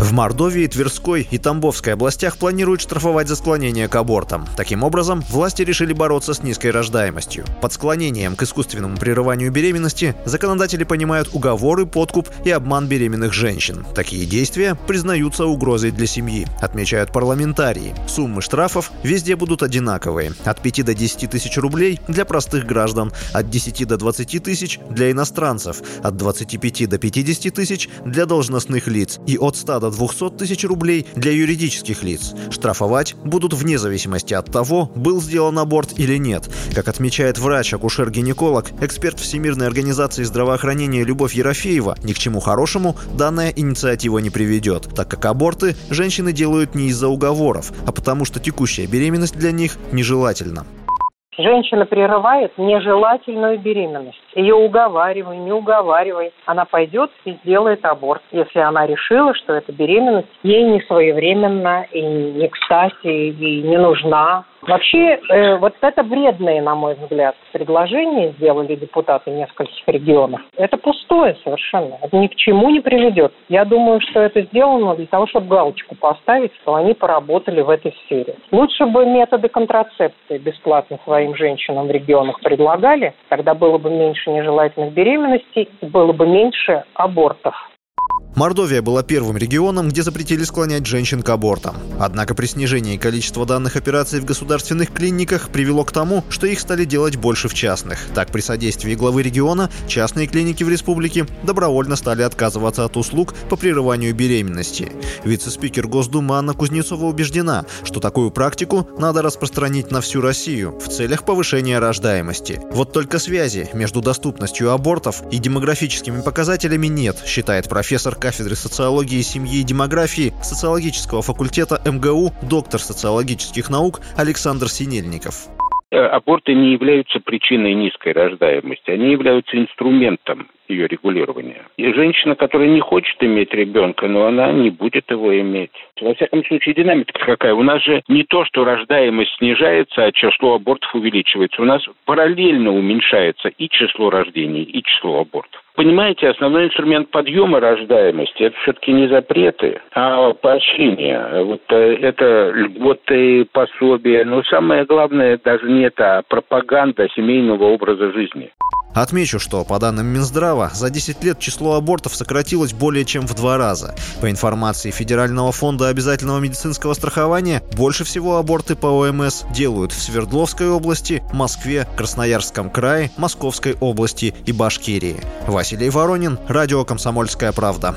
В Мордовии, Тверской и Тамбовской областях планируют штрафовать за склонение к абортам. Таким образом, власти решили бороться с низкой рождаемостью. Под склонением к искусственному прерыванию беременности законодатели понимают уговоры, подкуп и обман беременных женщин. Такие действия признаются угрозой для семьи, отмечают парламентарии. Суммы штрафов везде будут одинаковые. От 5 до 10 тысяч рублей для простых граждан, от 10 до 20 тысяч для иностранцев, от 25 до 50 тысяч для должностных лиц и от 100 до 200 тысяч рублей для юридических лиц. Штрафовать будут вне зависимости от того, был сделан аборт или нет. Как отмечает врач-акушер-гинеколог, эксперт Всемирной организации здравоохранения Любовь Ерофеева, ни к чему хорошему данная инициатива не приведет, так как аборты женщины делают не из-за уговоров, а потому что текущая беременность для них нежелательна. Женщина прерывает нежелательную беременность. Ее уговаривай, не уговаривай. Она пойдет и сделает аборт, если она решила, что эта беременность ей не своевременна и не кстати, и не нужна. Вообще, э, вот это вредное, на мой взгляд, предложение сделали депутаты нескольких регионов. Это пустое совершенно. Это ни к чему не приведет. Я думаю, что это сделано для того, чтобы галочку поставить, что они поработали в этой сфере. Лучше бы методы контрацепции бесплатно своим женщинам в регионах предлагали, тогда было бы меньше нежелательных беременностей и было бы меньше абортов. Мордовия была первым регионом, где запретили склонять женщин к абортам. Однако при снижении количества данных операций в государственных клиниках привело к тому, что их стали делать больше в частных. Так, при содействии главы региона, частные клиники в республике добровольно стали отказываться от услуг по прерыванию беременности. Вице-спикер Госдумы Анна Кузнецова убеждена, что такую практику надо распространить на всю Россию в целях повышения рождаемости. Вот только связи между доступностью абортов и демографическими показателями нет, считает профессор кафедры социологии, семьи и демографии социологического факультета МГУ, доктор социологических наук Александр Синельников э, аборты не являются причиной низкой рождаемости, они являются инструментом ее регулирования. И женщина, которая не хочет иметь ребенка, но она не будет его иметь. Во всяком случае, динамика какая? У нас же не то, что рождаемость снижается, а число абортов увеличивается. У нас параллельно уменьшается и число рождений, и число абортов. Понимаете, основной инструмент подъема рождаемости – это все-таки не запреты, а поощрение. Вот э, это льготы, пособия. Но самое главное даже не это, а пропаганда семейного образа жизни. Отмечу, что по данным Минздрава за 10 лет число абортов сократилось более чем в два раза. По информации Федерального фонда обязательного медицинского страхования, больше всего аборты по ОМС делают в Свердловской области, Москве, Красноярском крае, Московской области и Башкирии. Василий Воронин, Радио «Комсомольская правда».